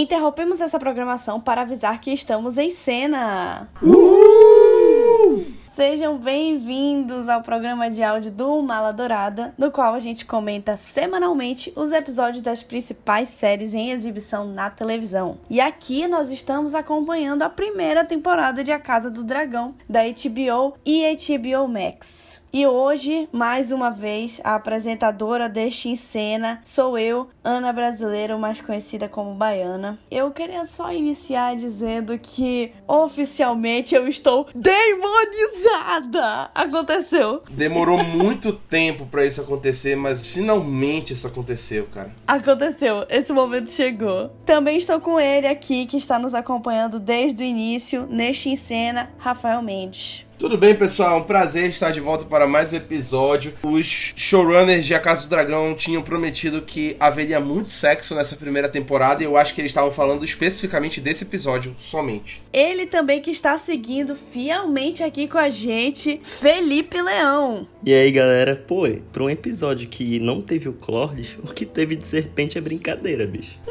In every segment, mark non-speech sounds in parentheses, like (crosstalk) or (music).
Interrompemos essa programação para avisar que estamos em cena. Uh! Sejam bem-vindos ao programa de áudio do Mala Dourada, no qual a gente comenta semanalmente os episódios das principais séries em exibição na televisão. E aqui nós estamos acompanhando a primeira temporada de A Casa do Dragão, da HBO e HBO Max. E hoje, mais uma vez, a apresentadora deste em cena sou eu, Ana Brasileira, mais conhecida como Baiana. Eu queria só iniciar dizendo que oficialmente eu estou demonizada! Aconteceu! Demorou muito tempo para isso acontecer, mas finalmente isso aconteceu, cara. Aconteceu, esse momento chegou. Também estou com ele aqui, que está nos acompanhando desde o início, neste em cena, Rafael Mendes. Tudo bem, pessoal? É um prazer estar de volta para mais um episódio. Os showrunners de A Casa do Dragão tinham prometido que haveria muito sexo nessa primeira temporada e eu acho que eles estavam falando especificamente desse episódio somente. Ele também que está seguindo fielmente aqui com a gente, Felipe Leão. E aí, galera? Pô, para um episódio que não teve o Clordes, o que teve de serpente é brincadeira, bicho. (laughs)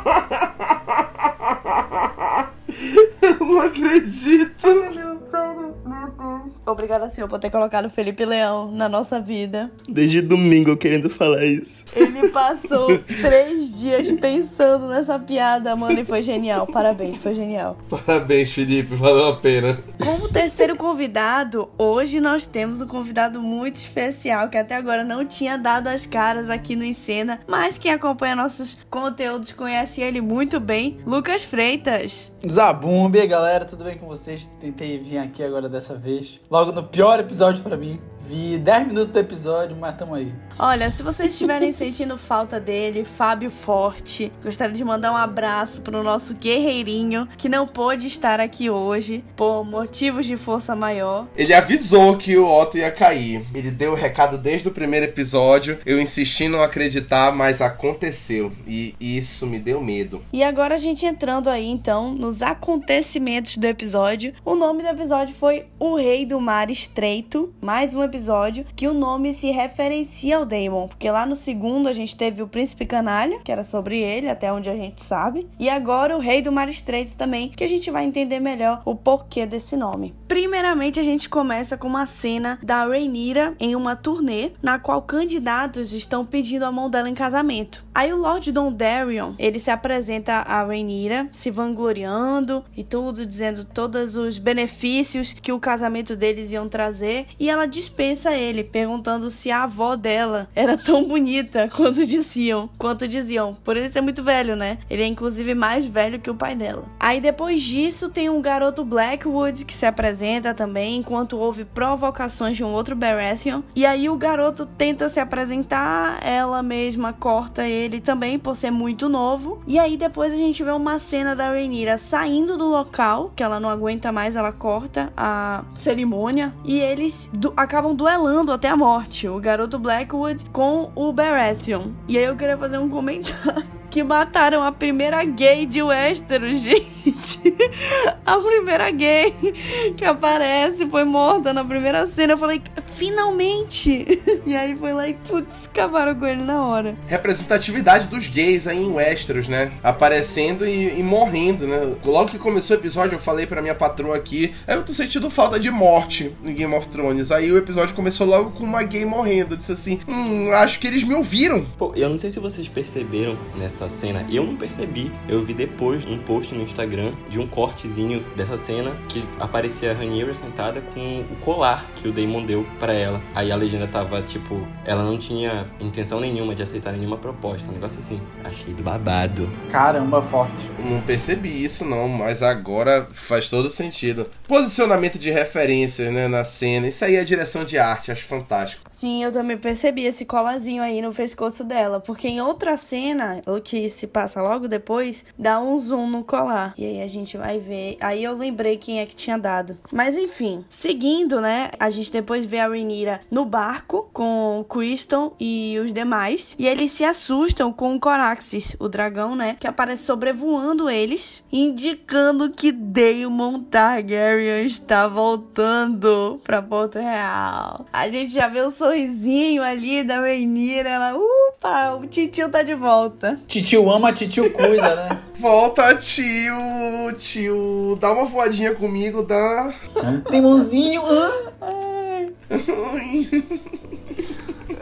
Obrigada, senhor, por ter colocado Felipe Leão na nossa vida. Desde domingo eu querendo falar isso. Ele passou (laughs) três dias pensando nessa piada, mano, e foi genial. Parabéns, foi genial. Parabéns, Felipe, valeu a pena. Como terceiro convidado, hoje nós temos um convidado muito especial que até agora não tinha dado as caras aqui no Encena, mas quem acompanha nossos conteúdos conhece ele muito bem, Lucas Freitas. Zabumbi, e aí, galera, tudo bem com vocês? Tentei vir aqui agora dessa vez. Logo no pior episódio pra mim. Vi 10 minutos do episódio, mas tamo aí. Olha, se vocês estiverem (laughs) sentindo falta dele, Fábio Forte, gostaria de mandar um abraço pro nosso guerreirinho que não pôde estar aqui hoje por motivos de força maior. Ele avisou que o Otto ia cair. Ele deu o recado desde o primeiro episódio. Eu insisti em não acreditar, mas aconteceu. E isso me deu medo. E agora a gente entrando aí então nos acontecimentos do episódio. O nome do episódio foi O Rei do Mar Estreito. Mais um episódio que o nome se referencia ao Daemon, porque lá no segundo a gente teve o Príncipe Canalha, que era sobre ele, até onde a gente sabe, e agora o Rei do Mar Estreito também, que a gente vai entender melhor o porquê desse nome. Primeiramente a gente começa com uma cena da Rhaenyra em uma turnê, na qual candidatos estão pedindo a mão dela em casamento. Aí o Lord Dondarrion, ele se apresenta a Rhaenyra, se vangloriando e tudo, dizendo todos os benefícios que o casamento deles iam trazer, e ela dispensa ele, perguntando se a avó dela era tão bonita (laughs) quanto diziam, quanto diziam, por ele ser muito velho, né? Ele é inclusive mais velho que o pai dela. Aí depois disso tem um garoto Blackwood que se apresenta também, enquanto houve provocações de um outro Baratheon, e aí o garoto tenta se apresentar, ela mesma corta ele também por ser muito novo. E aí depois a gente vê uma cena da Rhaenyra saindo do local, que ela não aguenta mais, ela corta a cerimônia e eles du duelando até a morte, o garoto Blackwood com o Baratheon. E aí eu queria fazer um comentário que mataram a primeira gay de Westeros, (laughs) gente. A primeira gay que aparece foi morta na primeira cena. Eu falei, finalmente! (laughs) E aí foi lá e, putz, acabaram com ele na hora. Representatividade dos gays aí em Westeros, né? Aparecendo e, e morrendo, né? Logo que começou o episódio, eu falei pra minha patroa aqui, eu tô sentindo falta de morte em Game of Thrones. Aí o episódio começou logo com uma gay morrendo. Eu disse assim, hum, acho que eles me ouviram. Pô, eu não sei se vocês perceberam nessa cena, eu não percebi. Eu vi depois um post no Instagram de um cortezinho dessa cena que aparecia a Rhaenyra sentada com o colar que o Daemon deu para ela. Aí a legenda tava tipo, ela não tinha intenção nenhuma de aceitar nenhuma proposta, um negócio assim. Achei do babado. Caramba, forte. Não percebi isso não, mas agora faz todo sentido. Posicionamento de referências, né, na cena. Isso aí é direção de arte, acho fantástico. Sim, eu também percebi esse colazinho aí no pescoço dela, porque em outra cena, que se passa logo depois, dá um zoom no colar. E aí a gente vai ver. Aí eu lembrei quem é que tinha dado. Mas enfim, seguindo, né? A gente depois vê a Rhaenyra no barco com o Criston e os demais. E eles se assustam com o Coraxes, o dragão, né? Que aparece sobrevoando eles, indicando que Daemon Targaryen está voltando pra Porto Real. A gente já vê o sorrisinho ali da Rhaenyra, ela, upa, o titio tá de volta. Titio ama, titio cuida, né? (laughs) Volta, tio, tio, dá uma voadinha comigo, dá. Tem mãozinho. (laughs)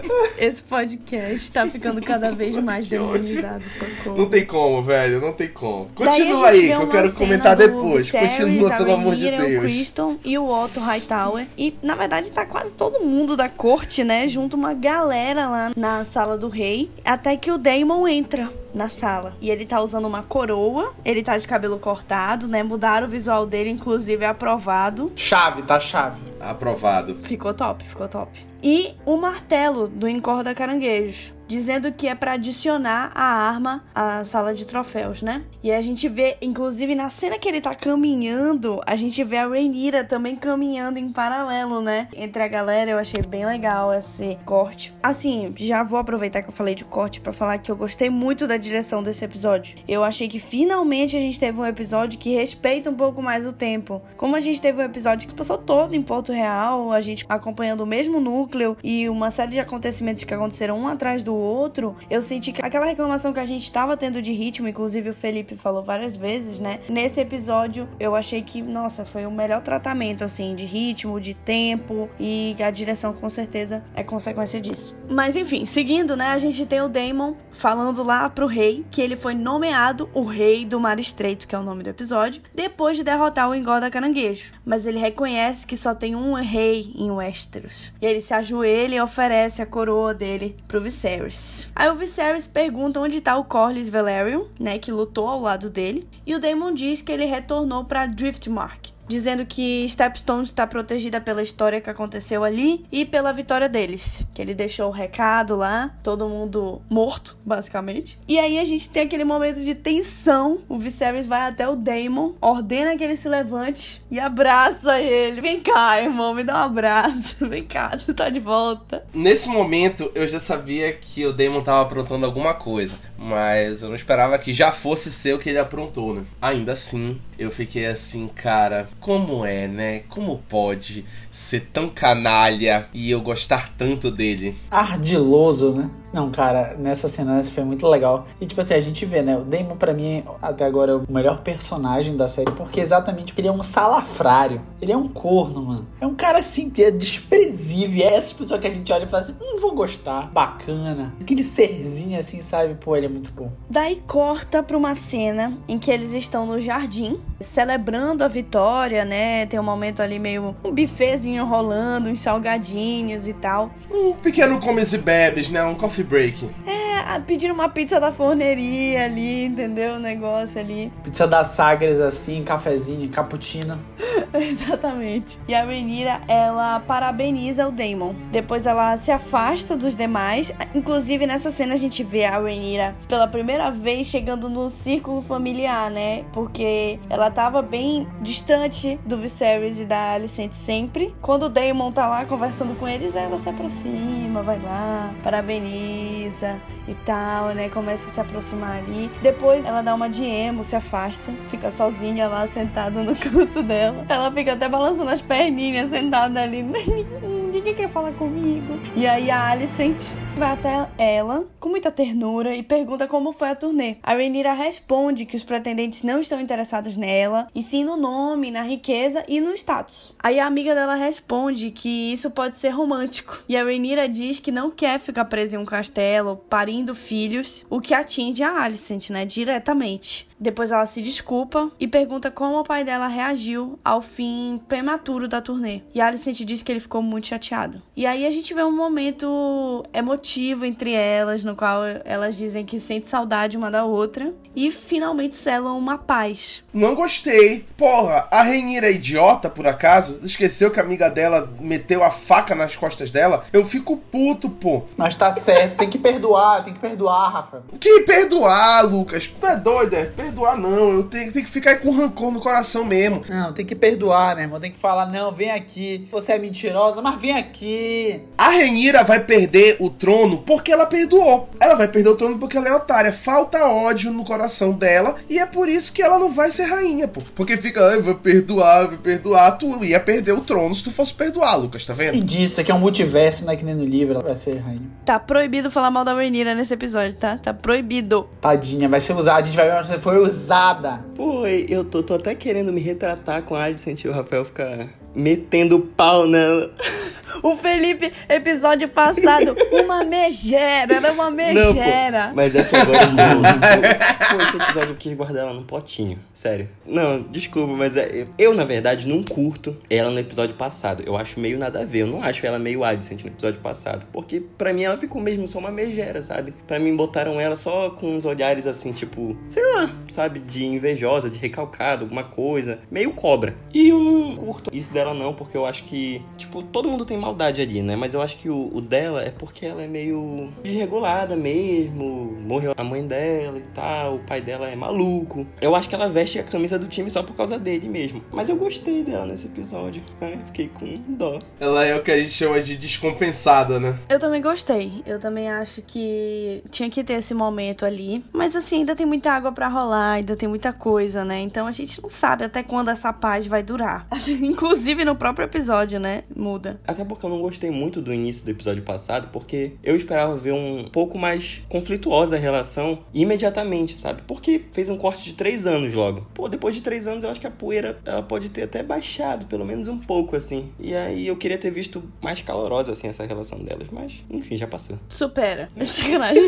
(laughs) Esse podcast tá ficando cada vez mais demonizado, socorro. Não tem como, velho, não tem como. Continua aí, que eu quero comentar depois. Viserys, Continua, a pelo amor de Rhaenyra, O Deus. Criston e o Otto Hightower. E, na verdade, tá quase todo mundo da corte, né? Junto uma galera lá na sala do rei. Até que o Daemon entra na sala. E ele tá usando uma coroa. Ele tá de cabelo cortado, né? Mudaram o visual dele, inclusive é aprovado. Chave, tá chave. Aprovado. Ficou top, ficou top. E o martelo do Encorda Caranguejos, dizendo que é pra adicionar a arma à sala de troféus, né? E a gente vê, inclusive na cena que ele tá caminhando, a gente vê a Rhaenyra também caminhando em paralelo, né? Entre a galera, eu achei bem legal esse corte. Assim, já vou aproveitar que eu falei de corte pra falar que eu gostei muito da direção desse episódio. Eu achei que finalmente a gente teve um episódio que respeita um pouco mais o tempo. Como a gente teve um episódio que se passou todo em Porto Real, a gente acompanhando o mesmo núcleo e uma série de acontecimentos que aconteceram um atrás do outro, eu senti que aquela reclamação que a gente estava tendo de ritmo, inclusive o Felipe falou várias vezes, né? Nesse episódio eu achei que, nossa, foi o melhor tratamento, assim, de ritmo, de tempo e a direção com certeza é consequência disso. Mas enfim, seguindo, né? A gente tem o Damon falando lá pro rei que ele foi nomeado o rei do Mar Estreito, que é o nome do episódio, depois de derrotar o Engorda Caranguejo. Mas ele reconhece que só tem um rei em Westeros. E ele se ajoelha e oferece a coroa dele pro Viserys. Aí o Viserys pergunta onde tá o Corlys Velaryon, né, que lutou ao lado dele, e o Daemon diz que ele retornou para Driftmark, dizendo que Stepstone está protegida pela história que aconteceu ali e pela vitória deles. Que ele deixou o recado lá, todo mundo morto, basicamente. E aí a gente tem aquele momento de tensão. O Viserys vai até o Daemon, ordena que ele se levante e abraça ele. Vem cá, irmão, me dá um abraço. (laughs) Vem cá, tu tá de volta. Nesse momento, eu já sabia que o Damon tava aprontando alguma coisa, mas eu não esperava que já fosse ser o que ele aprontou, né? Ainda assim, eu fiquei assim, cara, como é, né? Como pode ser tão canalha e eu gostar tanto dele? Ardiloso, né? Não, cara, nessa cena foi muito legal. E tipo assim, a gente vê, né? O Damon, pra mim, até agora é o melhor personagem da série, porque exatamente ele é um salafrário. Ele é um corno, mano. É um cara assim que é desprezível. É essa pessoa que a gente olha e fala assim: hum, vou gostar. Bacana. Aquele serzinho assim, sabe? Pô, ele é muito bom. Daí corta pra uma cena em que eles estão no jardim, celebrando a vitória, né? Tem um momento ali meio um bifezinho rolando, uns salgadinhos e tal. Um pequeno comes e bebes, né? Um coffee break. É, pediram uma pizza da forneria ali, entendeu? O negócio ali. Pizza das Sagres assim, cafezinho, cappuccino. (laughs) Exatamente. E a Rhaenyra, ela parabeniza o Daemon. Depois ela se afasta dos demais. Inclusive, nessa cena a gente vê a Rhaenyra pela primeira vez chegando no círculo familiar, né? Porque ela tava bem distante do Viserys e da Alicent sempre. Quando o Daemon tá lá conversando com eles, ela se aproxima, vai lá, parabeniza e tal, né? Começa a se aproximar ali. Depois ela dá uma de emo, se afasta, fica sozinha lá sentada no (laughs) canto dela. Ela fica até balançando as perninhas sentada ali. (laughs) Ninguém quer falar comigo. E aí a Alicent vai até ela com muita ternura e pergunta como foi a turnê. A Rhaenyra responde que os pretendentes não estão interessados nela, e sim no nome, na riqueza e no status. Aí a amiga dela responde que isso pode ser romântico. E a Rhaenyra diz que não quer ficar presa em um castelo, parindo filhos, o que atinge a Alicent, né, diretamente. Depois ela se desculpa e pergunta como o pai dela reagiu ao fim prematuro da turnê. E a Alicent diz que ele ficou muito chateado. E aí a gente vê um momento emotivo entre elas, no qual elas dizem que sente saudade uma da outra e finalmente selam uma paz. Não gostei. Porra, a Renira é idiota, por acaso? Esqueceu que a amiga dela meteu a faca nas costas dela? Eu fico puto, pô. Mas tá certo, tem que perdoar, tem que perdoar, Rafa. Que perdoar, Lucas? Tu é doido? É? Perdoar não. Eu tenho, tenho que ficar com rancor no coração mesmo. Não, tem que perdoar, meu irmão. Tem que falar, não, vem aqui. Você é mentirosa, mas vem aqui. A Renira vai perder o trono porque ela perdoou. Ela vai perder o trono porque ela é otária. Falta ódio no coração dela e é por isso que ela não vai ser rainha, pô. Porque fica, ai, vou perdoar, vou perdoar. Tu ia perder o trono se tu fosse perdoar, Lucas, tá vendo? E disso, aqui é um multiverso, não é que nem no livro, ela vai ser rainha. Tá proibido falar mal da Rhaenyra nesse episódio, tá? Tá proibido. Tadinha, vai ser usada, a gente vai ver se foi usada. Pô, eu tô, tô até querendo me retratar com a Alicent e o Rafael ficar metendo pau nela. (laughs) O Felipe, episódio passado, uma (laughs) megera, era uma megera. Não, mas é que agora eu tô... pô, esse episódio eu quis guardar ela num potinho, sério. Não, desculpa, mas é, eu, na verdade, não curto ela no episódio passado. Eu acho meio nada a ver, eu não acho ela meio Alicent no episódio passado. Porque pra mim ela ficou mesmo só uma megera, sabe? Pra mim botaram ela só com uns olhares assim, tipo, sei lá, sabe? De invejosa, de recalcado, alguma coisa. Meio cobra. E eu não curto isso dela não, porque eu acho que, tipo, todo mundo tem maldade ali, né? Mas eu acho que o, o, dela é porque ela é meio desregulada mesmo. Morreu a mãe dela e tal. O pai dela é maluco. Eu acho que ela veste a camisa do time só por causa dele mesmo. Mas eu gostei dela nesse episódio. Ai, fiquei com dó. Ela é o que a gente chama de descompensada, né? Eu também gostei. Eu também acho que tinha que ter esse momento ali. Mas assim, ainda tem muita água para rolar, ainda tem muita coisa, né? Então a gente não sabe até quando essa paz vai durar. (laughs) Inclusive no próprio episódio, né? Muda. Até porque eu não gostei muito do início do episódio passado, porque eu esperava ver um pouco mais conflituosa a relação imediatamente, sabe? Porque fez um corte de três anos logo. Pô, depois de três anos eu acho que a poeira ela pode ter até baixado, pelo menos um pouco, assim. E aí eu queria ter visto mais calorosa, assim, essa relação delas. Mas, enfim, já passou. Supera. Sacanagem.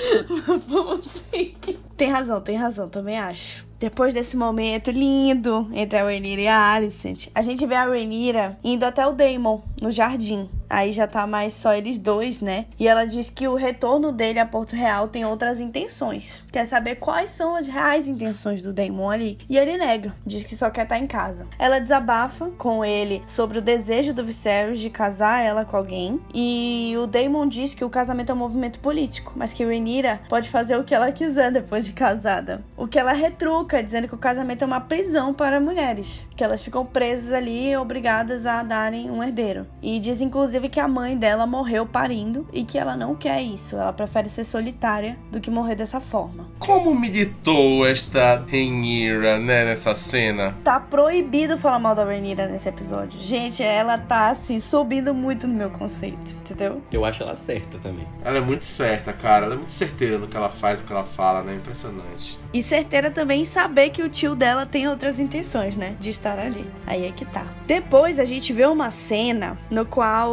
(laughs) Vamos seguir. Tem razão, tem razão, também acho. Depois desse momento lindo entre a Rhaenyra e a Alicent, a gente vê a Rhaenyra indo até o Daemon, no jardim. Aí já tá mais só eles dois, né? E ela diz que o retorno dele a Porto Real tem outras intenções. Quer saber quais são as reais intenções do Daemon ali. E ele nega, diz que só quer estar em casa. Ela desabafa com ele sobre o desejo do Viserys de casar ela com alguém. E o Daemon diz que o casamento é um movimento político, mas que Rhaenyra pode fazer o que ela quiser depois de casada. O que ela retruca, dizendo que o casamento é uma prisão para mulheres, que elas ficam presas ali obrigadas a darem um herdeiro. E diz inclusive que a mãe dela morreu parindo e que ela não quer isso, ela prefere ser solitária do que morrer dessa forma. Como meditou esta Rhaenyra, né, nessa cena? Tá proibido falar mal da Rhaenyra nesse episódio. Gente, ela tá assim subindo muito no meu conceito, entendeu? Eu acho ela certa também. Ela é muito certa, cara. Ela é muito certeira no que ela faz, no que ela fala, né? Impressionante. E certeira também em saber que o tio dela tem outras intenções, né? De estar ali. Aí é que tá. Depois a gente vê uma cena no qual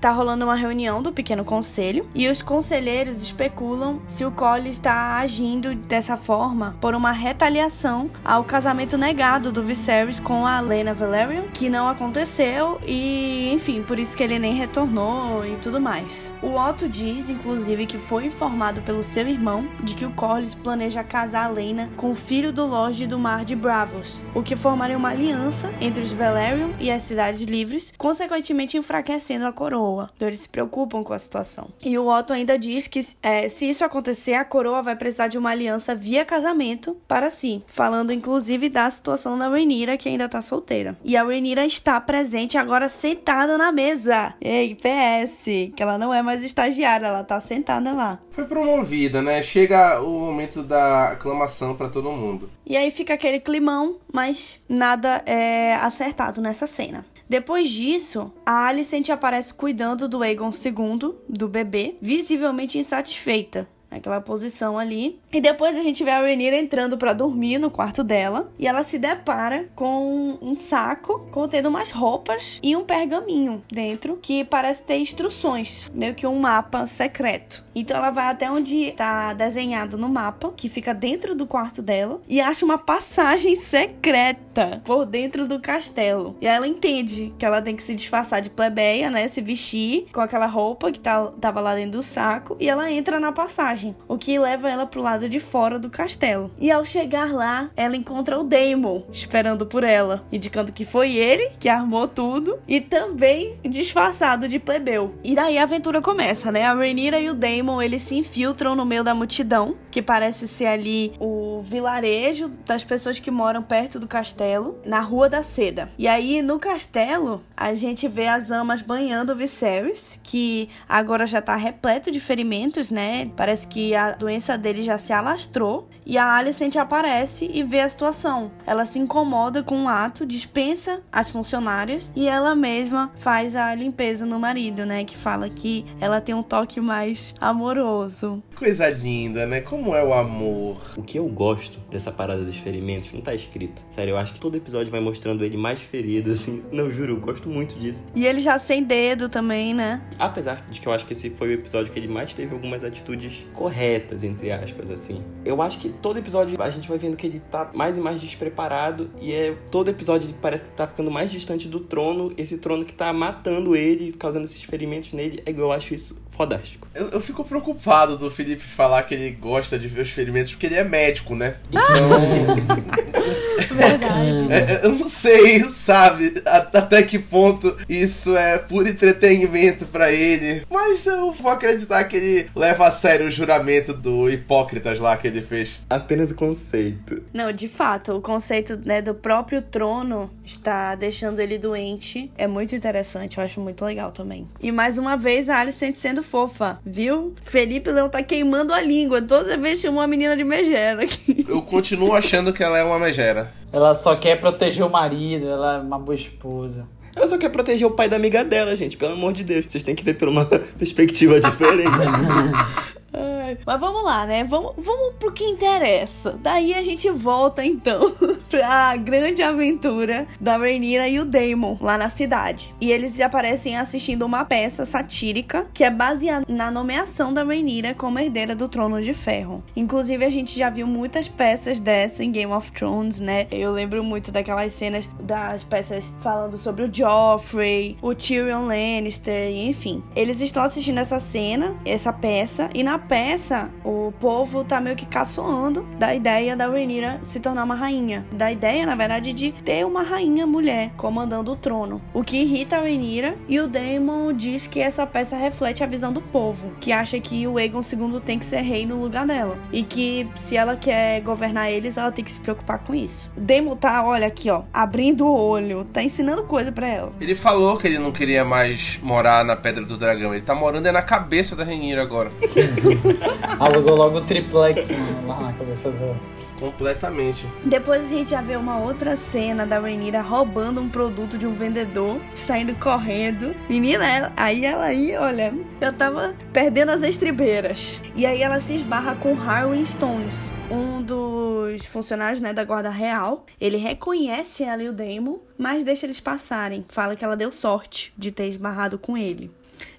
tá rolando uma reunião do pequeno conselho e os conselheiros especulam se o Cole está agindo dessa forma por uma retaliação ao casamento negado do Viserys com a Lena Valerian, que não aconteceu e, enfim, por isso que ele nem retornou e tudo mais. O Otto diz, inclusive, que foi informado pelo seu irmão de que o Corlys planeja casar a Lena com o filho do Lorde do Mar de Bravos, o que formaria uma aliança entre os Valerian e as cidades livres, consequentemente enfraquecendo a coroa. Então eles se preocupam com a situação. E o Otto ainda diz que é, se isso acontecer, a coroa vai precisar de uma aliança via casamento para si, falando inclusive da situação da Rhaenyra, que ainda tá solteira. E a Rhaenyra está presente agora sentada na mesa. Ei, PS, que ela não é mais estagiária, ela tá sentada lá. Foi promovida, né? Chega o momento da aclamação para todo mundo. E aí fica aquele climão, mas nada é acertado nessa cena. Depois disso, a Alicent aparece cuidando do Aegon II, do bebê, visivelmente insatisfeita. Aquela posição ali. E depois a gente vê a Rhaenyra entrando para dormir no quarto dela. E ela se depara com um saco contendo umas roupas e um pergaminho dentro que parece ter instruções, meio que um mapa secreto. Então ela vai até onde tá desenhado no mapa, que fica dentro do quarto dela, e acha uma passagem secreta por dentro do castelo. E ela entende que ela tem que se disfarçar de plebeia, né? Se vestir com aquela roupa que tá, tava lá dentro do saco, e ela entra na passagem, o que leva ela pro lado de fora do castelo. E ao chegar lá, ela encontra o Daemon esperando por ela, indicando que foi ele que armou tudo e também disfarçado de plebeu. E daí a aventura começa, né? A Rhaenyra e o Daemon, eles se infiltram no meio da multidão, que parece ser ali o vilarejo das pessoas que moram perto do castelo, na Rua da Seda. E aí no castelo, a gente vê as amas banhando o Viserys, que agora já tá repleto de ferimentos, né? Parece que a doença dele já se alastrou. E a Alicent aparece e vê a situação. Ela se incomoda com o ato, dispensa as funcionárias e ela mesma faz a limpeza no marido, né? Que fala que ela tem um toque mais amoroso. Coisa linda, né? Como é o amor. O que eu gosto dessa parada dos ferimentos não tá escrito. Sério, eu acho que todo episódio vai mostrando ele mais ferido, assim. Não, juro, eu gosto muito disso. E ele já sem dedo também, né? Apesar de que eu acho que esse foi o episódio que ele mais teve algumas atitudes corretas, entre aspas, assim. Eu acho que todo episódio a gente vai vendo que ele tá mais e mais despreparado e é todo episódio ele parece que tá ficando mais distante do trono, esse trono que tá matando ele, causando esses ferimentos nele. É, eu acho isso fodástico. Eu, eu, fico preocupado do Felipe falar que ele gosta de ver os ferimentos porque ele é médico, né? Então. (laughs) Verdade. É, eu não sei, sabe, até que ponto isso é puro entretenimento para ele. Mas eu vou acreditar que ele leva a sério o juramento do Hipócritas lá que ele fez. Apenas o conceito. Não, de fato, o conceito né, do próprio trono está deixando ele doente. É muito interessante, eu acho muito legal também. E mais uma vez a Alicent sendo fofa, viu? Felipe Leão tá queimando a língua. Todas as vezes chamou a menina de megera aqui. (laughs) Eu continuo achando que ela é uma megera. Ela só quer proteger o marido, ela é uma boa esposa. Ela só quer proteger o pai da amiga dela, gente. Pelo amor de Deus. Vocês têm que ver por uma (laughs) perspectiva diferente. (laughs) Uh, Mas vamos lá, né? Vamos, vamos pro que interessa. Daí a gente volta então (laughs) pra grande aventura da Rhaenyra e o Daemon lá na cidade. E eles aparecem assistindo uma peça satírica que é baseada na nomeação da Rhaenyra como herdeira do Trono de Ferro. Inclusive a gente já viu muitas peças dessa em Game of Thrones, né? Eu lembro muito daquelas cenas das peças falando sobre o Joffrey, o Tyrion Lannister, enfim. Eles estão assistindo essa cena, essa peça, e na peça o povo tá meio que caçoando da ideia da Rhaenyra se tornar uma rainha. Da ideia, na verdade, de ter uma rainha mulher comandando o trono. O que irrita a Rhaenyra e o Daemon diz que essa peça reflete a visão do povo, que acha que o Aegon II tem que ser rei no lugar dela. E que se ela quer governar eles, ela tem que se preocupar com isso. O Daemon tá, olha aqui, ó, abrindo o olho, tá ensinando coisa para ela. Ele falou que ele não queria mais morar na Pedra do Dragão. Ele tá morando é na cabeça da Rhaenyra agora. (laughs) (laughs) Alugou logo o triplex mano, lá na cabeça dela. Completamente. Depois a gente já vê uma outra cena da Rhaenyra roubando um produto de um vendedor, saindo correndo. Menina, ela, aí ela aí, olha, eu tava perdendo as estribeiras. E aí ela se esbarra com Harwin Stones, um dos funcionários né, da guarda real. Ele reconhece ela e o Daemon, mas deixa eles passarem. Fala que ela deu sorte de ter esbarrado com ele.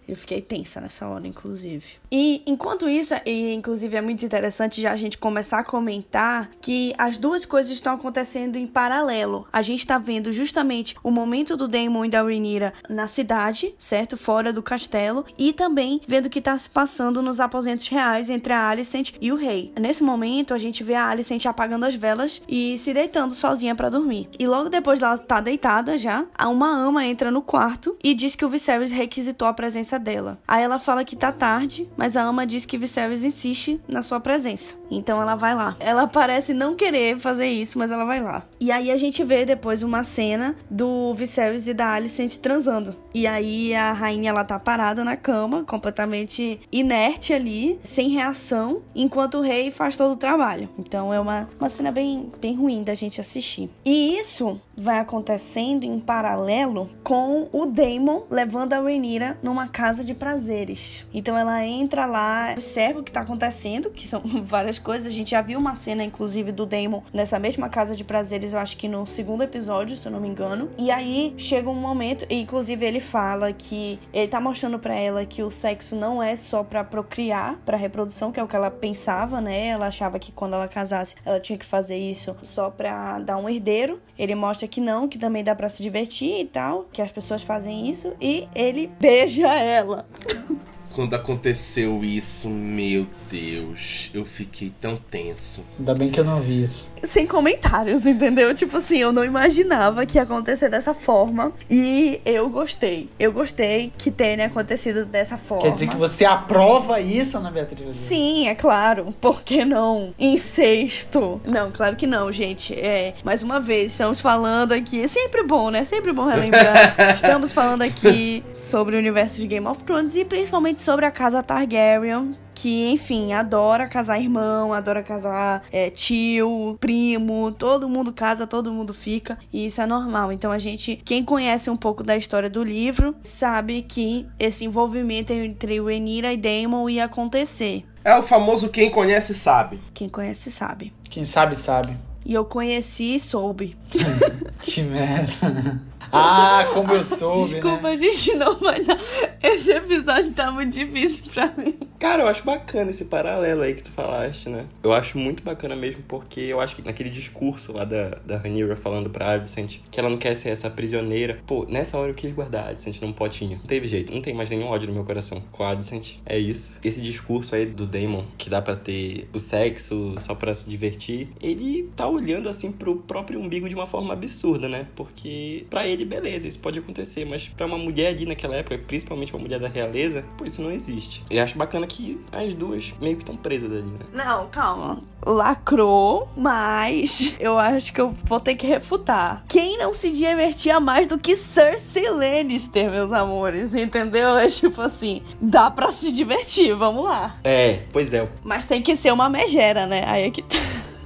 Eu fiquei tensa nessa hora, inclusive. E enquanto isso, e inclusive é muito interessante já a gente começar a comentar que as duas coisas estão acontecendo em paralelo. A gente tá vendo justamente o momento do Daemon e da Rhaenyra na cidade, certo? Fora do castelo. E também vendo o que tá se passando nos aposentos reais entre a Alicent e o rei. Nesse momento, a gente vê a Alicent apagando as velas e se deitando sozinha para dormir. E logo depois dela tá deitada já, uma ama entra no quarto e diz que o Viserys requisitou a presença dela. Aí ela fala que tá tarde, mas a ama diz que Viserys insiste na sua presença. Então ela vai lá. Ela parece não querer fazer isso, mas ela vai lá. E aí a gente vê depois uma cena do Viserys e da Alicent transando. E aí a rainha ela tá parada na cama, completamente inerte ali, sem reação, enquanto o rei faz todo o trabalho. Então é uma, uma cena bem, bem ruim da gente assistir. E isso vai acontecendo em paralelo com o Daemon levando a Rhaenyra numa casa casa de prazeres. Então ela entra lá, observa o que tá acontecendo, que são (laughs) várias coisas. A gente já viu uma cena, inclusive, do Damon nessa mesma casa de prazeres, eu acho que no segundo episódio, se eu não me engano. E aí chega um momento, e inclusive ele fala que ele tá mostrando para ela que o sexo não é só para procriar, para reprodução, que é o que ela pensava, né? Ela achava que quando ela casasse, ela tinha que fazer isso só pra dar um herdeiro. Ele mostra que não, que também dá para se divertir e tal, que as pessoas fazem isso e ele beija ela. 了。Quando aconteceu isso, meu Deus, eu fiquei tão tenso. Ainda bem que eu não vi isso. Sem comentários, entendeu? Tipo assim, eu não imaginava que ia acontecer dessa forma. E eu gostei. Eu gostei que tenha acontecido dessa forma. Quer dizer que você aprova isso, Ana Beatriz? Sim, é claro. Por que não? Incesto. Não, claro que não, gente. É, mais uma vez, estamos falando aqui. É sempre bom, né? Sempre bom relembrar. (laughs) estamos falando aqui sobre o universo de Game of Thrones e principalmente sobre a casa Targaryen, que, enfim, adora casar irmão, adora casar é, tio, primo, todo mundo casa, todo mundo fica, e isso é normal. Então a gente, quem conhece um pouco da história do livro, sabe que esse envolvimento entre o Enira e Daemon ia acontecer. É o famoso quem conhece sabe. Quem conhece sabe. Quem sabe, sabe. E eu conheci e soube. (laughs) que merda. Ah, como eu soube, Desculpa, né? gente, não vai dar. Esse episódio tá muito difícil pra mim. Cara, eu acho bacana esse paralelo aí que tu falaste, né? Eu acho muito bacana mesmo porque eu acho que naquele discurso lá da, da Rhaenyra falando pra Alicent que ela não quer ser essa prisioneira. Pô, nessa hora eu quis guardar a Alicent num potinho. Não teve jeito, não tem mais nenhum ódio no meu coração com a Alicent. É isso. Esse discurso aí do Daemon, que dá pra ter o sexo só pra se divertir, ele tá olhando assim pro próprio umbigo de uma forma absurda, né? Porque pra ele, beleza, isso pode acontecer, mas pra uma mulher ali naquela época, principalmente uma mulher da realeza, pô, isso não existe. E acho bacana que as duas meio que estão presas ali, né? Não, calma. Lacrou, mas (laughs) eu acho que eu vou ter que refutar. Quem não se divertia mais do que Cersei Lannister, meus amores, entendeu? É tipo assim, dá pra se divertir, vamos lá. É, pois é. Mas tem que ser uma megera, né? Aí é que tá.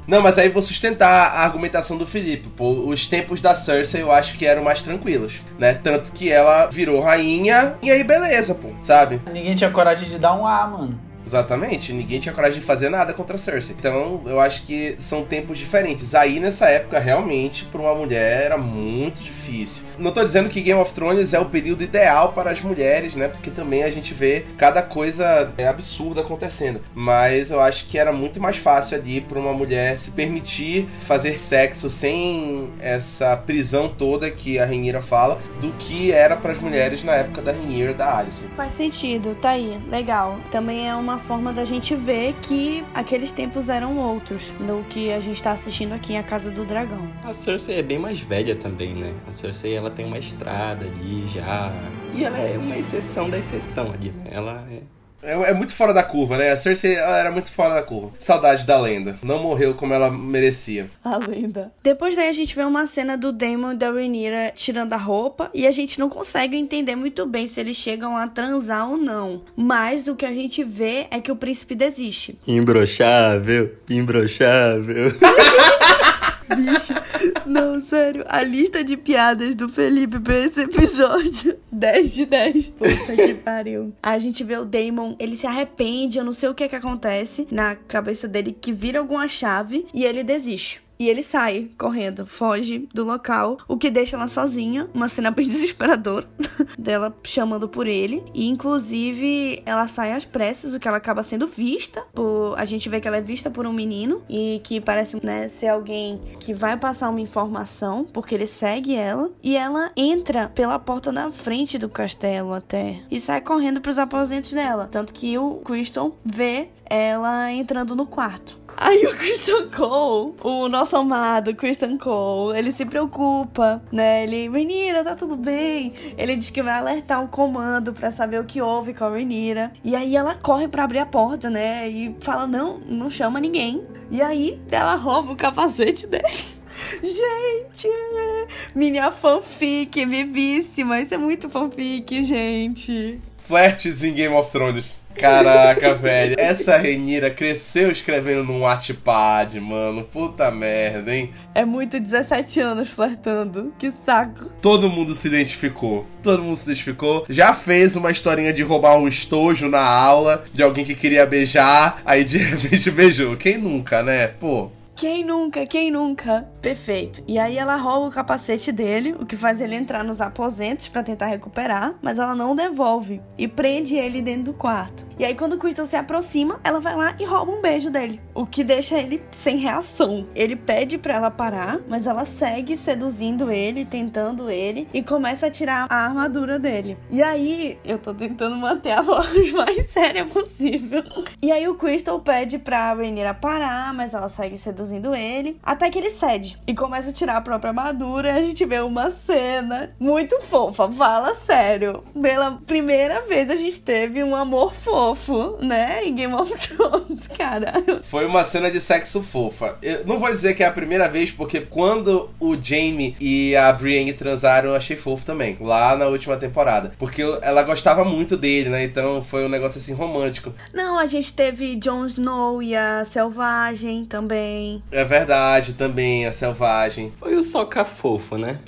Não, mas aí vou sustentar a argumentação do Felipe. Pô, os tempos da Cersei eu acho que eram mais tranquilos, né? Tanto que ela virou rainha e aí beleza, pô, sabe? Ninguém tinha coragem de dar um A, mano. Exatamente, ninguém tinha coragem de fazer nada contra a Cersei. Então, eu acho que são tempos diferentes. Aí, nessa época, realmente, para uma mulher era muito difícil. Não tô dizendo que Game of Thrones é o período ideal para as mulheres, né? Porque também a gente vê cada coisa é, absurda acontecendo. Mas eu acho que era muito mais fácil ali para uma mulher se permitir fazer sexo sem essa prisão toda que a Rhaenyra fala, do que era para as mulheres na época da Rhaenyra e da Alicent. Faz sentido, tá aí, legal. Também é uma forma da gente ver que aqueles tempos eram outros do que a gente tá assistindo aqui em A Casa do Dragão. A Cersei é bem mais velha também, né? A Cersei, ela tem uma estrada ali já. E ela é uma exceção da exceção ali, né? Ela é É, é muito fora da curva, né? A Cersei ela era muito fora da curva. Saudade da lenda. Não morreu como ela merecia. A lenda. Depois daí a gente vê uma cena do Daemon e da Rhaenyra tirando a roupa e a gente não consegue entender muito bem se eles chegam a transar ou não. Mas o que a gente vê é que o príncipe desiste. Imbrochável, imbrochável. (laughs) Bicho, não, sério. A lista de piadas do Felipe pra esse episódio: (laughs) 10 de 10. Puta que pariu. A gente vê o Damon, ele se arrepende, eu não sei o que que acontece na cabeça dele, que vira alguma chave e ele desiste. E ele sai correndo, foge do local, o que deixa ela sozinha. Uma cena bem (laughs) desesperadora dela chamando por ele. E inclusive ela sai às pressas, o que ela acaba sendo vista por. A gente vê que ela é vista por um menino e que parece né, ser alguém que vai passar uma informação, porque ele segue ela. E ela entra pela porta da frente do castelo até. E sai correndo pros aposentos dela. Tanto que o Criston vê ela entrando no quarto. Aí o Christian Cole, o nosso amado Christian Cole, ele se preocupa, né? Ele, Renira, tá tudo bem? Ele diz que vai alertar o comando pra saber o que houve com a Renira. E aí ela corre pra abrir a porta, né? E fala, não, não chama ninguém. E aí ela rouba o capacete dele. (laughs) Gente, minha fanfic vivíssima. Isso é muito fanfic, gente. Flertes em Game of Thrones. Caraca, (laughs) velho. Essa Renira cresceu escrevendo num Wattpad, mano. Puta merda, hein? É muito 17 anos flertando. Que saco. Todo mundo se identificou. Todo mundo se identificou. Já fez uma historinha de roubar um estojo na aula de alguém que queria beijar, aí de (laughs) repente beijou. Quem nunca, né? Pô. Quem nunca? Quem nunca? Perfeito. E aí ela rouba o capacete dele, o que faz ele entrar nos aposentos para tentar recuperar, mas ela não devolve e prende ele dentro do quarto. E aí quando o Crystal se aproxima, ela vai lá e rouba um beijo dele, o que deixa ele sem reação. Ele pede para ela parar, mas ela segue seduzindo ele, tentando ele e começa a tirar a armadura dele. E aí eu tô tentando manter a (laughs) voz mais séria possível. E aí o Crystal pede pra Rhaenyra parar, mas ela segue seduzindo ele, até que ele cede e começa a tirar a própria armadura. E a gente vê uma cena muito fofa, fala sério. Pela primeira vez a gente teve um amor fofo, né? Em Game of (laughs) Thrones, cara. Foi uma cena de sexo fofa. Eu não vou dizer que é a primeira vez, porque quando o Jamie e a Brienne transaram, eu achei fofo também. Lá na última temporada. Porque ela gostava muito dele, né? Então foi um negócio assim romântico. Não, a gente teve Jon Snow e a Selvagem também. É verdade, também, a selvagem. (laughs) Foi o soca fofo, né?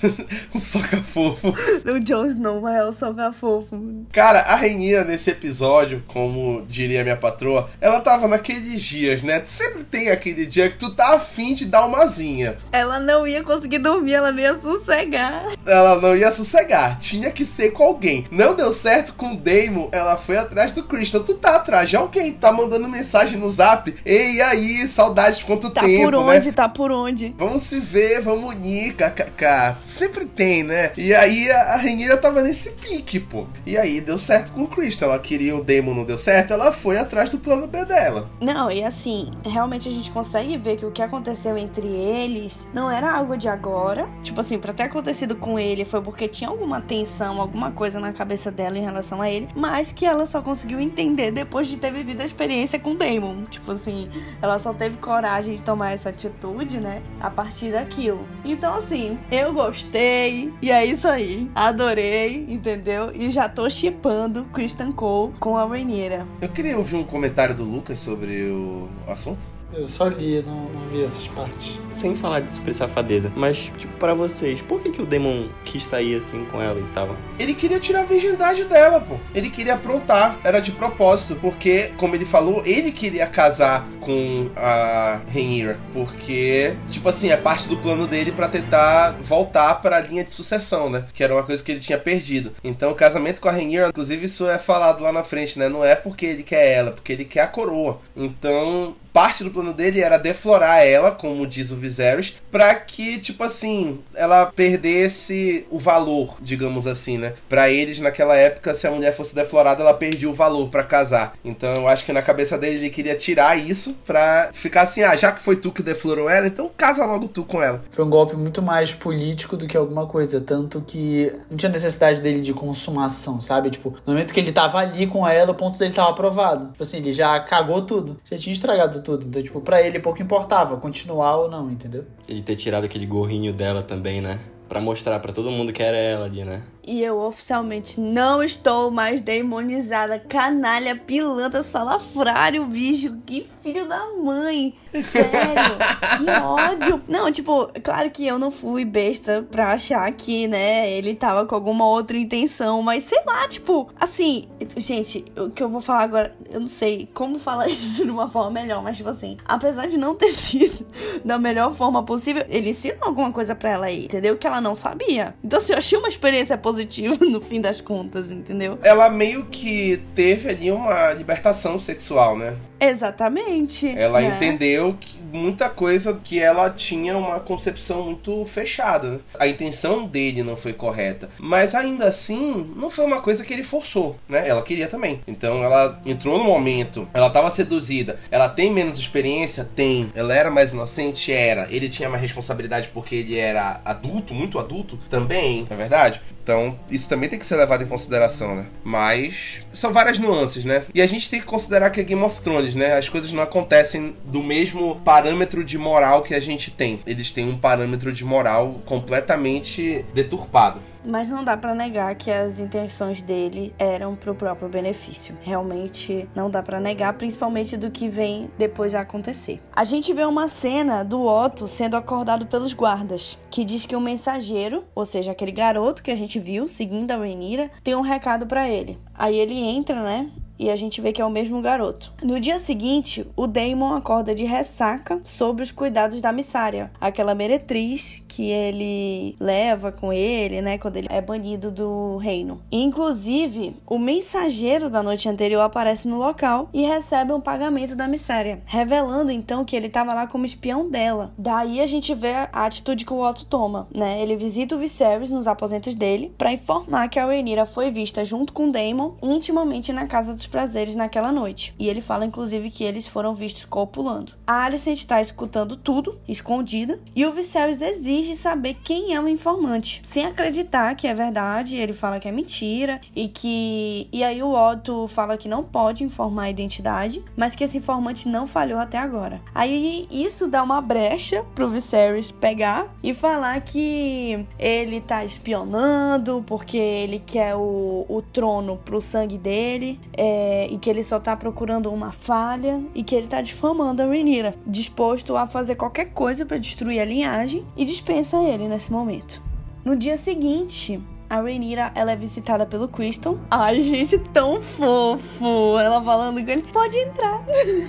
o soca fofo. (laughs) o Jon Snow é o soca fofo. Cara, a Rainha nesse episódio, como diria minha patroa, ela tava naqueles dias, né? Sempre tem aquele dia que tu tá afim de dar uma zinha. Ela não ia conseguir dormir, ela não ia sossegar. Ela não ia sossegar, tinha que ser com alguém. Não deu certo com o Damon, ela foi atrás do Christian. Tu tá atrás de alguém, tá mandando mensagem no zap. Ei, aí, saudades de quanto tá tempo, por onde? Né? Tá por onde? Vamos se ver, vamos unir, kkk. Sempre tem, né? E aí a, a tava nesse pique, pô. E aí deu certo com o Christian. Ela queria o Damon, não deu certo, ela foi atrás do plano B dela. Não, e assim, realmente a gente consegue ver que o que aconteceu entre eles não era algo de agora. Tipo assim, pra ter acontecido com ele foi porque tinha alguma tensão, alguma coisa na cabeça dela em relação a ele, mas que ela só conseguiu entender depois de ter vivido a experiência com o Damon. Tipo assim, ela só teve coragem de tomar essa atitude, né? A partir daquilo. Então, assim, eu gostei. E é isso aí. Adorei, entendeu? E já tô chipando Kristen Cole com a Rainiera. Eu queria ouvir um comentário do Lucas sobre o assunto. Eu só li, não, não vi essas partes. Sem falar de super safadeza, mas, tipo, para vocês, por que, que o Demon quis sair assim com ela e tal? Ele queria tirar a virgindade dela, pô. Ele queria aprontar. Era de propósito. Porque, como ele falou, ele queria casar com a Rhaenyra. Porque, tipo assim, é parte do plano dele para tentar voltar para a linha de sucessão, né? Que era uma coisa que ele tinha perdido. Então, o casamento com a Rhaenyra, inclusive, isso é falado lá na frente, né? Não é porque ele quer ela, porque ele quer a coroa. Então, parte do plano dele era deflorar ela, como diz o Viserys, para que, tipo assim, ela perdesse o valor, digamos assim, né? Para eles, naquela época, se a mulher fosse deflorada, ela perdia o valor para casar. Então eu acho que na cabeça dele ele queria tirar isso pra ficar assim, ah, já que foi tu que deflorou ela, então casa logo tu com ela. Foi um golpe muito mais político do que alguma coisa, tanto que não tinha necessidade dele de consumação, sabe? Tipo, no momento que ele tava ali com ela, o ponto dele tava aprovado. Tipo assim, ele já cagou tudo, já tinha estragado tudo. Então, tipo, pra ele pouco importava continuar ou não, entendeu? Ele ter tirado aquele gorrinho dela também, né? Pra mostrar para todo mundo que era ela ali, né? E eu oficialmente não estou mais demonizada. Canalha, pilantra, salafrário, bicho. Que filho da mãe. Sério. que (laughs) ódio. Não, tipo, claro que eu não fui besta pra achar que, né, ele tava com alguma outra intenção. Mas sei lá, tipo, assim, gente, o que eu vou falar agora, eu não sei como falar (laughs) isso de uma forma melhor, mas tipo assim, apesar de não ter (laughs) sido da melhor forma possível, ele ensinou alguma coisa pra ela aí, entendeu? Que ela não sabia. Então, assim, eu achei uma experiência positiva positivo (laughs) no fim das contas, entendeu? Ela meio que teve ali uma libertação sexual, né? Exatamente. Ela né? entendeu que muita coisa que ela tinha uma concepção muito fechada. A intenção dele não foi correta, mas ainda assim não foi uma coisa que ele forçou, né? Ela queria também. Então ela entrou no momento, ela estava seduzida. Ela tem menos experiência? Tem. Ela era mais inocente? Era. Ele tinha mais responsabilidade porque ele era adulto, muito adulto? Também, é verdade? Então, isso também tem que ser levado em consideração, né? Mas são várias nuances, né? E a gente tem que considerar que é Game of Thrones, né? As coisas não acontecem do mesmo parâmetro de moral que a gente tem. Eles têm um parâmetro de moral completamente deturpado. Mas não dá para negar que as intenções dele eram pro próprio benefício. Realmente não dá para negar, principalmente do que vem depois a acontecer. A gente vê uma cena do Otto sendo acordado pelos guardas, que diz que o mensageiro, ou seja, aquele garoto que a gente viu seguindo a Renira, tem um recado para ele. Aí ele entra, né? E a gente vê que é o mesmo garoto. No dia seguinte, o Damon acorda de ressaca sobre os cuidados da missária, aquela meretriz que ele leva com ele, né, quando ele é banido do reino. Inclusive, o mensageiro da noite anterior aparece no local e recebe um pagamento da missária, revelando então que ele estava lá como espião dela. Daí a gente vê a atitude que o Otto toma, né? Ele visita o Viserys nos aposentos dele para informar que a Rhaenyra foi vista junto com Daemon intimamente na casa dos prazeres naquela noite. E ele fala inclusive que eles foram vistos copulando. A Alicent está escutando tudo, escondida, e o Viserys exige exige saber quem é o informante, sem acreditar que é verdade. Ele fala que é mentira e que. E aí o Otto fala que não pode informar a identidade, mas que esse informante não falhou até agora. Aí isso dá uma brecha pro Viserys pegar e falar que ele tá espionando porque ele quer o, o trono pro sangue dele é, e que ele só tá procurando uma falha e que ele tá difamando a Rhaenyra, disposto a fazer qualquer coisa para destruir a linhagem e dispensa dispensa ele nesse momento. No dia seguinte, a Rhaenyra, ela é visitada pelo Criston. Ai, gente, tão fofo. Ela falando que ele pode entrar.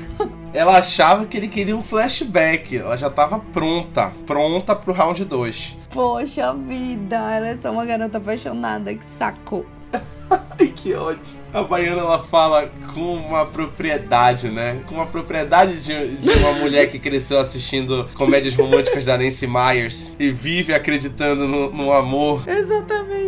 (laughs) ela achava que ele queria um flashback. Ela já tava pronta. Pronta pro round 2. Poxa vida, ela é só uma garota apaixonada. Que saco. (laughs) que ódio. A baiana ela fala com uma propriedade, né? Com uma propriedade de, de uma (laughs) mulher que cresceu assistindo comédias românticas da Nancy Myers e vive acreditando no, no amor. Exatamente.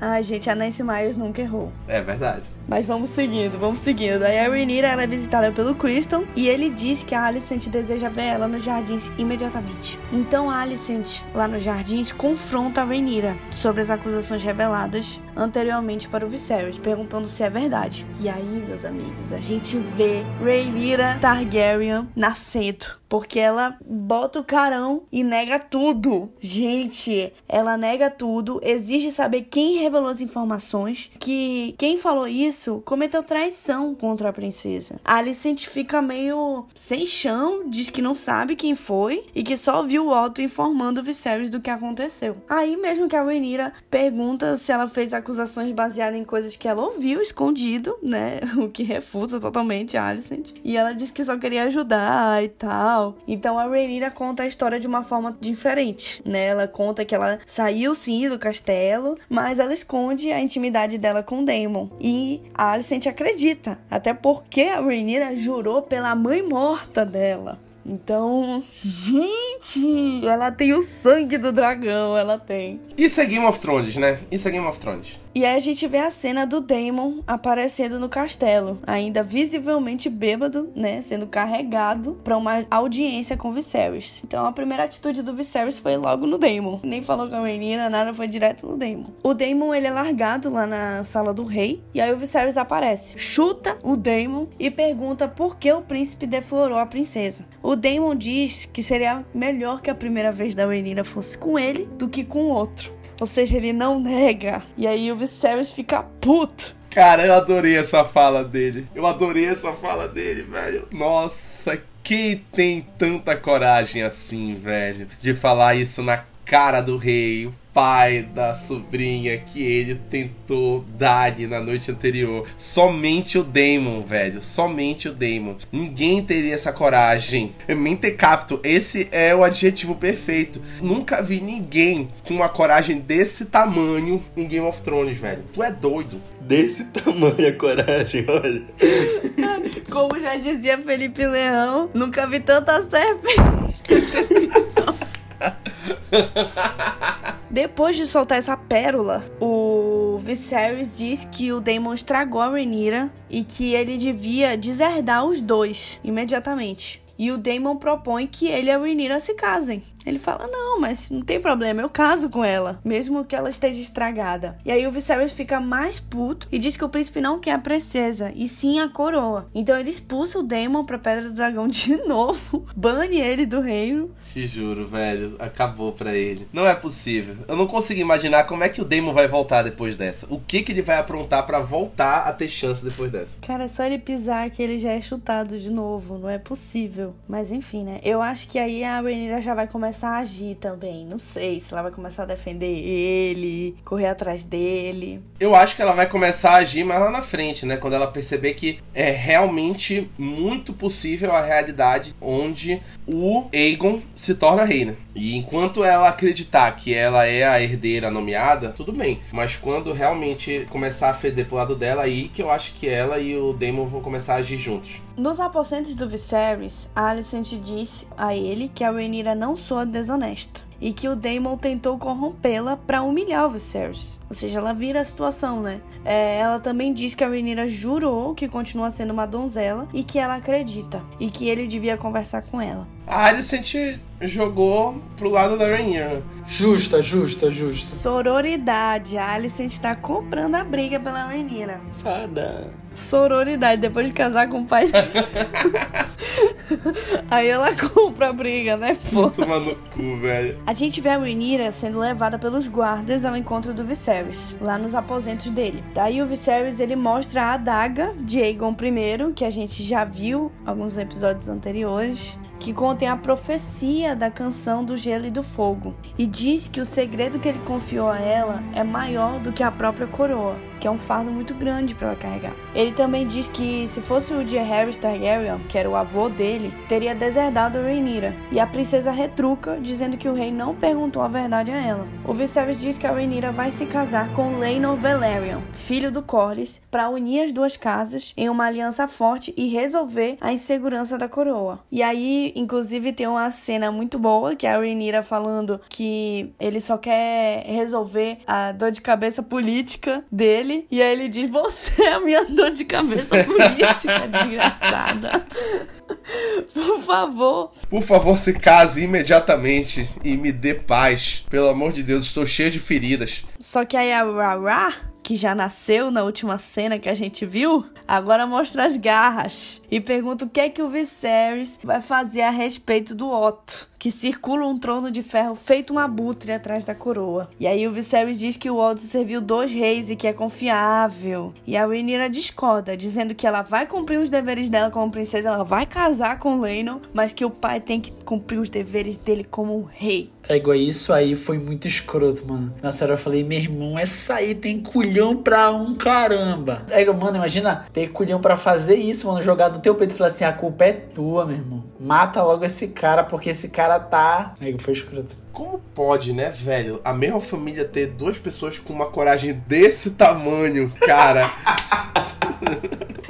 Ai, gente, a Nancy Myers nunca errou. É verdade. Mas vamos seguindo, vamos seguindo. Aí a Rhaenyra ela é visitada pelo Criston e ele diz que a Alicent deseja ver ela nos jardins imediatamente. Então a Alicent, lá nos jardins, confronta a Rhaenyra sobre as acusações reveladas anteriormente para o Viserys, perguntando se é verdade. E aí, meus amigos, a gente vê Rhaenyra Targaryen nascendo porque ela bota o carão e nega tudo. Gente, ela nega tudo, exige saber quem revelou as informações, que quem falou isso cometeu traição contra a princesa. A Alicent fica meio sem chão, diz que não sabe quem foi e que só viu o Otto informando o Viserys do que aconteceu. Aí mesmo que a Rhaenyra pergunta se ela fez acusações baseadas em coisas que ela ouviu escondido, né? (laughs) O que refuta totalmente a Alicent. E ela diz que só queria ajudar e tal Então a Rhaenyra conta a história de uma forma diferente, né? Ela conta que ela saiu sim do castelo, mas ela esconde a intimidade dela com Daemon. E a Alicent acredita, até porque a Rhaenyra jurou pela mãe morta dela. Então, gente, ela tem o sangue do dragão, ela tem. Isso é Game of Thrones, né? Isso é Game of Thrones. E aí a gente vê a cena do Daemon aparecendo no castelo, ainda visivelmente bêbado, né, sendo carregado para uma audiência com Viserys. Então a primeira atitude do Viserys foi logo no Daemon. Nem falou com a menina, nada, foi direto no Daemon. O Daemon, ele é largado lá na sala do rei, e aí o Viserys aparece, chuta o Daemon e pergunta por que o príncipe deflorou a princesa. O Daemon diz que seria melhor que a primeira vez da Rhaenyra fosse com ele do que com o outro. Ou seja, ele não nega. E aí o Viserys fica puto. Cara, eu adorei essa fala dele. Eu adorei essa fala dele, velho. Nossa, quem tem tanta coragem assim, velho, de falar isso na cara do rei, pai da sobrinha que ele tentou dar-lhe na noite anterior. Somente o Damon, velho. Somente o Damon. Ninguém teria essa coragem. Mentecapto, esse é o adjetivo perfeito. Nunca vi ninguém com uma coragem desse tamanho em Game of Thrones, velho. Tu é doido. Desse tamanho a coragem, olha. (laughs) Como já dizia Felipe Leão, nunca vi tanta serpente. (laughs) Depois de soltar essa pérola, o Viserys diz que o Daemon estragou a Rhaenyra e que ele devia deserdar os dois imediatamente. E o Daemon propõe que ele e a Rhaenyra se casem. Ele fala: Não, mas não tem problema, eu caso com ela, mesmo que ela esteja estragada. E aí o Viserys fica mais puto e diz que o príncipe não quer a princesa, e sim a coroa. Então ele expulsa o Daemon pra Pedra do Dragão (laughs) de novo, bane ele do reino. Te juro, velho, acabou pra ele. Não é possível. Eu não consigo imaginar como é que o Daemon vai voltar depois dessa. O que que ele vai aprontar para voltar a ter chance depois dessa? Cara, é só ele pisar que ele já é chutado de novo, não é possível. Mas enfim, né? Eu acho que aí a Rhaenyra já vai começar a agir também. Não sei se ela vai começar a defender ele, correr atrás dele. Eu acho que ela vai começar a agir mais lá na frente, né? Quando ela perceber que é realmente muito possível a realidade onde o Aegon se torna rei, né? E enquanto ela acreditar que ela é a herdeira nomeada, tudo bem. Mas quando realmente começar a feder pro lado dela, aí que eu acho que ela e o Daemon vão começar a agir juntos. Nos aposentos do Viserys, Alicent disse a ele que a Rhaenyra não soa desonesta e que o Daemon tentou corrompê-la para humilhar o Viserys. Ou seja, ela vira a situação, né? É, ela também diz que a Rhaenyra jurou que continua sendo uma donzela e que ela acredita e que ele devia conversar com ela. A Alicent jogou pro lado da Rhaenyra. Justa, justa, justa. Sororidade. A Alicent tá comprando a briga pela Rhaenyra. Fada. Sororidade, depois de casar com o pai. (laughs) (laughs) Aí ela compra a briga, né, pô? Toma no cu, velho. A gente vê a Rhaenyra sendo levada pelos guardas ao encontro do Viserys, lá nos aposentos dele. Daí o Viserys ele mostra a adaga de Aegon I, que a gente já viu alguns episódios anteriores que contém a profecia da canção do gelo e do fogo, e diz que o segredo que ele confiou a ela é maior do que a própria coroa, que é um fardo muito grande para ela carregar. Ele também diz que se fosse o Jaehaerys Targaryen, que era o avô dele, teria deserdado a Rhaenyra, e a princesa retruca, dizendo que o rei não perguntou a verdade a ela. O Viserys diz que a Rhaenyra vai se casar com Laenor Velaryon, filho do Corlys, para unir as duas casas em uma aliança forte e resolver a insegurança da coroa. E aí inclusive, tem uma cena muito boa que é a Rhaenyra falando que ele só quer resolver a dor de cabeça política dele. E aí ele diz: Você é a minha (laughs) dor de cabeça política, (laughs) desgraçada. (laughs) Por favor. Por favor, se case imediatamente e me dê paz. Pelo amor de Deus, estou cheio de feridas. Só que aí a Rara, que já nasceu na última cena que a gente viu, agora mostra as garras e pergunta o que é que o Viserys vai fazer a respeito do Otto, que circula um trono de ferro feito um abutre atrás da coroa. E aí o Viserys diz que o Otto serviu dois reis e que é confiável. E a Rhaenyra discorda, dizendo que ela vai cumprir os deveres dela como princesa, ela vai casar com Laenor, mas que o pai tem que cumprir os deveres dele como um rei. É igual isso aí foi muito escroto, mano. Nossa, hora eu falei, meu irmão, essa aí tem culhão pra um caramba. É igual, mano, imagina ter culhão pra fazer isso, mano, jogar do teu peito e falar assim, a culpa é tua, meu irmão. Mata logo esse cara, porque esse cara tá... Aí foi escroto. Como pode, né, velho? A mesma família ter duas pessoas com uma coragem desse tamanho, cara.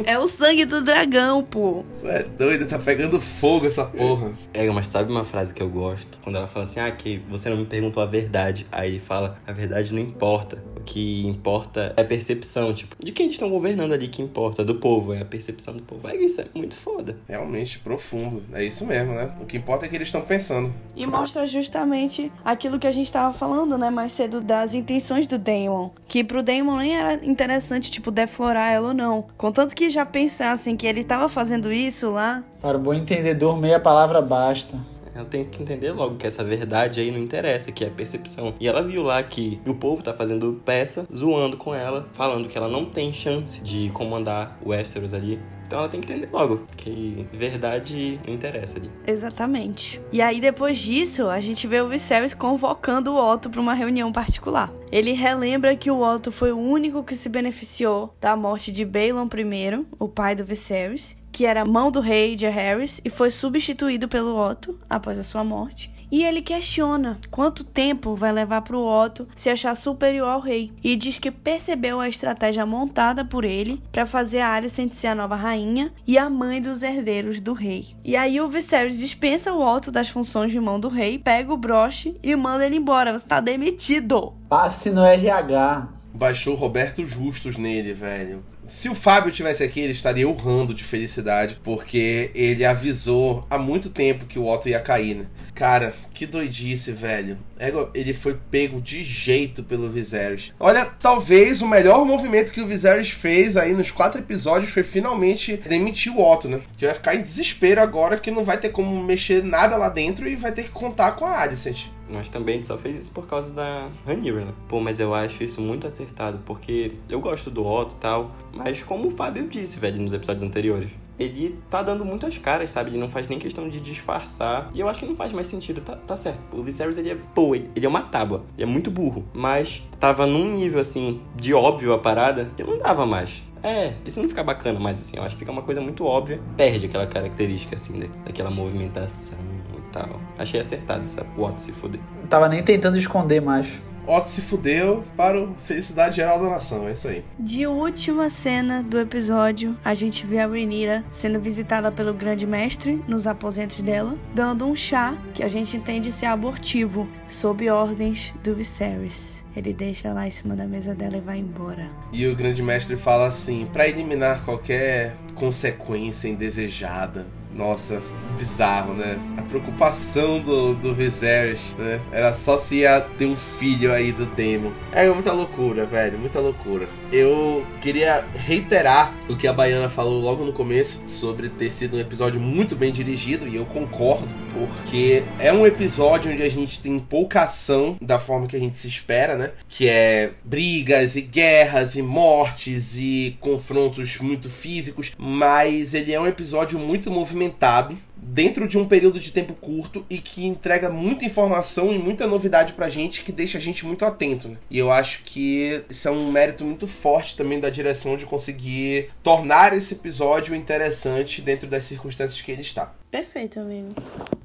É o sangue do dragão, pô. É doido, tá pegando fogo essa porra. É, mas sabe uma frase que eu gosto? Quando ela fala assim, ah, que você não me perguntou a verdade. Aí fala, a verdade não importa. O que importa é a percepção, tipo, de quem estão governando ali que importa, do povo, é a percepção do povo. É isso, é muito foda. Realmente profundo. É isso mesmo, né? O que importa é que eles estão pensando. E mostra justamente aquilo que a gente tava falando, né, mais cedo, das intenções do Daemon. Que pro Daemon nem era interessante, tipo, deflorar ela ou não. Contanto que já pensassem que ele tava fazendo isso lá. Para o bom entendedor, meia palavra basta. Ela tem que entender logo que essa verdade aí não interessa, que é a percepção. E ela viu lá que o povo tá fazendo peça, zoando com ela, falando que ela não tem chance de comandar o Westeros ali. Então ela tem que entender logo que verdade não interessa ali. Exatamente. E aí depois disso, a gente vê o Viserys convocando o Otto para uma reunião particular. Ele relembra que o Otto foi o único que se beneficiou da morte de Balon I, o pai do Viserys, que era mão do rei de Harris e foi substituído pelo Otto após a sua morte. E ele questiona quanto tempo vai levar para o Otto se achar superior ao rei e diz que percebeu a estratégia montada por ele para fazer a Alicent ser a nova rainha e a mãe dos herdeiros do rei. E aí o Viserys dispensa o Otto das funções de mão do rei, pega o broche e manda ele embora. Você tá demitido. Passe no RH. Baixou Roberto Justus nele, velho. Se o Fábio tivesse aqui, ele estaria urrando de felicidade, porque ele avisou há muito tempo que o Otto ia cair, né? Cara, que doidice, velho. Ego, ele foi pego de jeito pelo Viserys. Olha, talvez o melhor movimento que o Viserys fez aí nos quatro episódios foi finalmente demitir o Otto, né? Que vai ficar em desespero agora que não vai ter como mexer nada lá dentro e vai ter que contar com a Alicent. Mas também a gente só fez isso por causa da Rhaenyra, né? Pô, mas eu acho isso muito acertado, porque eu gosto do Otto e tal, mas como o Fábio disse, velho, nos episódios anteriores, ele tá dando muitas caras, sabe? Ele não faz nem questão de disfarçar. E eu acho que não faz mais sentido, tá, tá certo. O Viserys, ele é, pô, ele é uma tábua. Ele é muito burro. Mas tava num nível, assim, de óbvio a parada, que não dava mais. É, isso não fica bacana mais, assim. Eu acho que fica uma coisa muito óbvia. Perde aquela característica, assim, daquela movimentação tal. Achei acertado essa Otto se fuder. Não tava nem tentando esconder mais. Otto se fudeu para a felicidade geral da nação, é isso aí. De última cena do episódio, a gente vê a Rhaenyra sendo visitada pelo grande mestre nos aposentos dela, dando um chá que a gente entende ser abortivo, sob ordens do Viserys. Ele deixa lá em cima da mesa dela e vai embora. E o grande mestre fala assim: para eliminar qualquer consequência indesejada, nossa, bizarro, né? A preocupação do, do Viserys, né? Era só se ia ter um filho aí do Demon. É muita loucura, velho, muita loucura. Eu queria reiterar o que a Baiana falou logo no começo sobre ter sido um episódio muito bem dirigido, e eu concordo, porque é um episódio onde a gente tem pouca ação da forma que a gente se espera, né? Que é brigas e guerras e mortes e confrontos muito físicos, mas ele é um episódio muito movimentado movimentado dentro de um período de tempo curto e que entrega muita informação e muita novidade pra gente que deixa a gente muito atento. Né? E eu acho que isso é um mérito muito forte também da direção de conseguir tornar esse episódio interessante dentro das circunstâncias que ele está. Perfeito, amigo.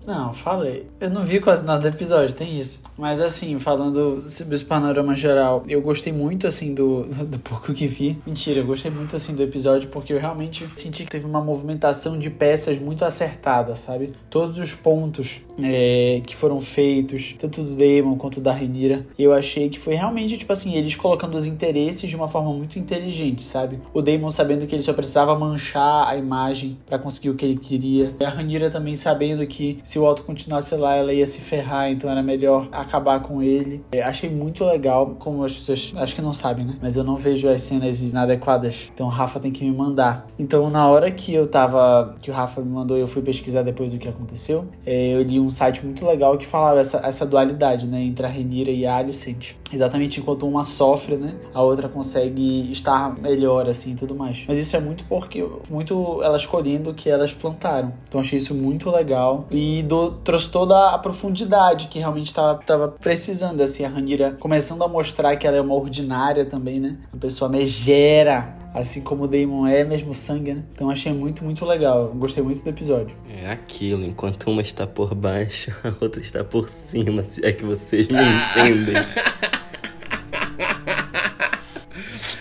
Não, falei. Eu não vi quase nada do episódio, tem isso. Mas assim, falando sobre esse panorama geral, eu gostei muito assim do, (laughs) do pouco que vi. Mentira, eu gostei muito assim do episódio porque eu realmente senti que teve uma movimentação de peças muito acertada, sabe? Todos os pontos é, que foram feitos, tanto do Damon quanto da Renira, eu achei que foi realmente, tipo assim, eles colocando os interesses de uma forma muito inteligente, sabe? O Damon sabendo que ele só precisava manchar a imagem para conseguir o que ele queria. E a Renira também sabendo que se o Otto continuasse lá, ela ia se ferrar, então era melhor acabar com ele. É, achei muito legal, como as pessoas acho que não sabem, né? Mas eu não vejo as cenas inadequadas, então o Rafa tem que me mandar. Então, na hora que eu tava, que o Rafa me mandou, eu fui pesquisar depois do que aconteceu, é, eu li um site muito legal que falava essa, essa dualidade, né, entre a Renira e a Alicent. Exatamente enquanto uma sofre, né, a outra consegue estar melhor, assim, e tudo mais. Mas isso é muito porque, muito elas colhendo o que elas plantaram. Então, achei isso muito legal e do, trouxe toda a profundidade que realmente tava, tava precisando, assim, a Ranira começando a mostrar que ela é uma ordinária também, né? Uma pessoa megera, assim como o Damon é, mesmo sangue, né? Então achei muito, muito legal. Gostei muito do episódio. É aquilo, enquanto uma está por baixo, a outra está por cima, se é que vocês me entendem. (laughs)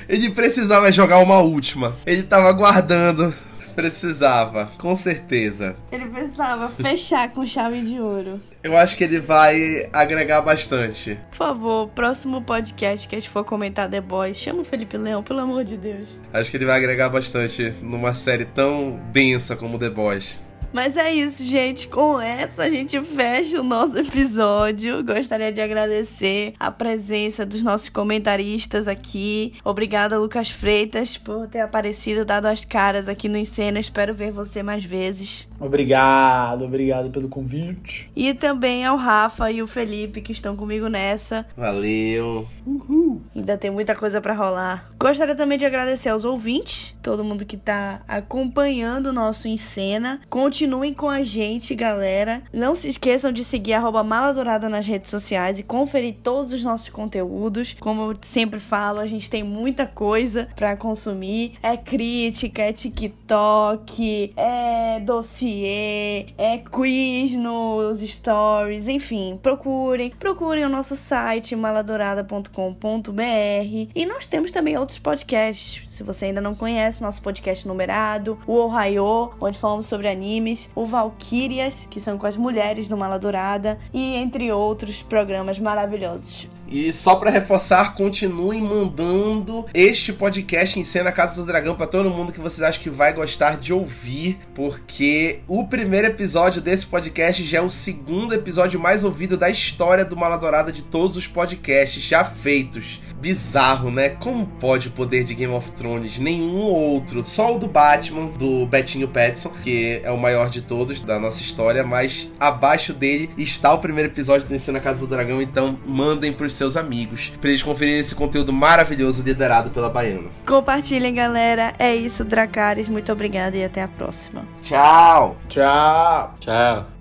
Ele precisava jogar uma última. Ele tava aguardando Precisava, com certeza. Ele precisava fechar com chave de ouro. Eu acho que ele vai agregar bastante. Por favor, próximo podcast que a gente for comentar The Boys, chama o Felipe Leão, pelo amor de Deus. Acho que ele vai agregar bastante numa série tão densa como The Boys. Mas é isso, gente. Com essa a gente fecha o nosso episódio. Gostaria de agradecer a presença dos nossos comentaristas aqui. Obrigada, Lucas Freitas, por ter aparecido, dado as caras aqui no Encena. Espero ver você mais vezes. Obrigado, obrigado pelo convite. E também ao Rafa e o Felipe que estão comigo nessa. Valeu. Uhul. Ainda tem muita coisa para rolar. Gostaria também de agradecer aos ouvintes, todo mundo que tá acompanhando o nosso Encena. Continuem com a gente, galera. Não se esqueçam de seguir arroba Maladourada nas redes sociais e conferir todos os nossos conteúdos. Como eu sempre falo, a gente tem muita coisa para consumir. É crítica, é TikTok, é dossiê, é quiz nos stories, enfim, procurem. Procurem o nosso site maladourada.com.br e nós temos também outros podcasts. Se você ainda não conhece, nosso podcast numerado, o Ohio, onde falamos sobre o Valkyrias, que são com as mulheres do Maladourada, e entre outros programas maravilhosos. E só para reforçar, continuem mandando este podcast em cena Casa do Dragão para todo mundo que vocês acham que vai gostar de ouvir, porque o primeiro episódio desse podcast já é o segundo episódio mais ouvido da história do Maladourada de todos os podcasts já feitos bizarro, né? Como pode o poder de Game of Thrones? Nenhum outro. Só o do Batman, do Betinho Petson, que é o maior de todos da nossa história, mas abaixo dele está o primeiro episódio do Ensino na Casa do Dragão, então mandem pros seus amigos para eles conferirem esse conteúdo maravilhoso liderado pela Baiana. Compartilhem, galera. É isso, Dracarys. Muito obrigada e até a próxima. Tchau! Tchau! Tchau!